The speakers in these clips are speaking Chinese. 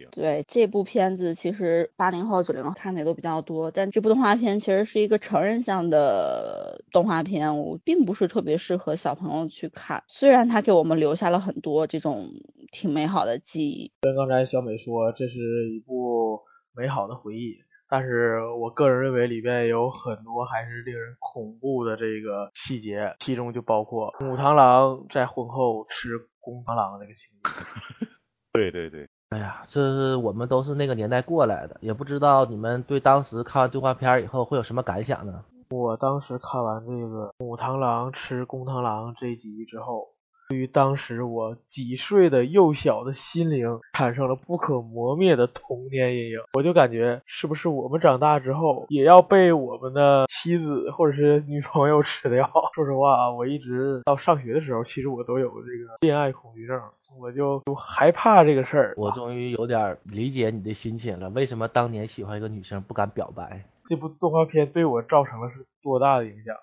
情。对这部片子，其实八零后、九零后看的也都比较多，但这部动画片其实是一个成人向的动画片，我并不是特别适合小朋友去看。虽然它给我们留下了很多这种挺美好的记忆。跟刚才小美说，这是一部美好的回忆。但是我个人认为里边有很多还是令人恐怖的这个细节，其中就包括母螳螂在婚后吃公螳螂那个情节。对对对，哎呀，这是我们都是那个年代过来的，也不知道你们对当时看完动画片以后会有什么感想呢？我当时看完这个母螳螂吃公螳螂这集之后。对于当时我几岁的幼小的心灵产生了不可磨灭的童年阴影，我就感觉是不是我们长大之后也要被我们的妻子或者是女朋友吃掉？说实话啊，我一直到上学的时候，其实我都有这个恋爱恐惧症，我就就害怕这个事儿。我终于有点理解你的心情了，为什么当年喜欢一个女生不敢表白？这部动画片对我造成了是多大的影响？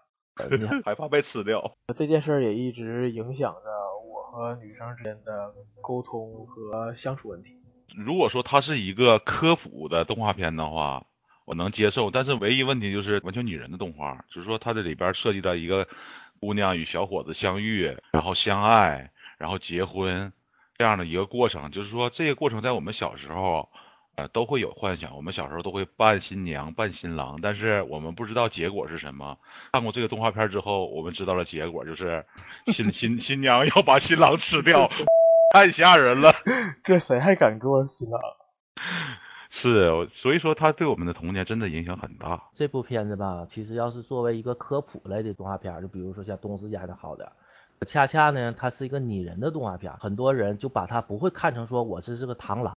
害怕被吃掉，这件事儿也一直影响着我和女生之间的沟通和相处问题。如果说它是一个科普的动画片的话，我能接受，但是唯一问题就是完全女人的动画，就是说它这里边涉及到一个姑娘与小伙子相遇，然后相爱，然后结婚这样的一个过程，就是说这个过程在我们小时候。呃，都会有幻想。我们小时候都会扮新娘、扮新郎，但是我们不知道结果是什么。看过这个动画片之后，我们知道了结果，就是新 新新娘要把新郎吃掉，太吓人了。这谁还敢做新郎？是，所以说他对我们的童年真的影响很大。这部片子吧，其实要是作为一个科普类的动画片，就比如说像东之家的好的，恰恰呢，它是一个拟人的动画片，很多人就把它不会看成说我这是个螳螂。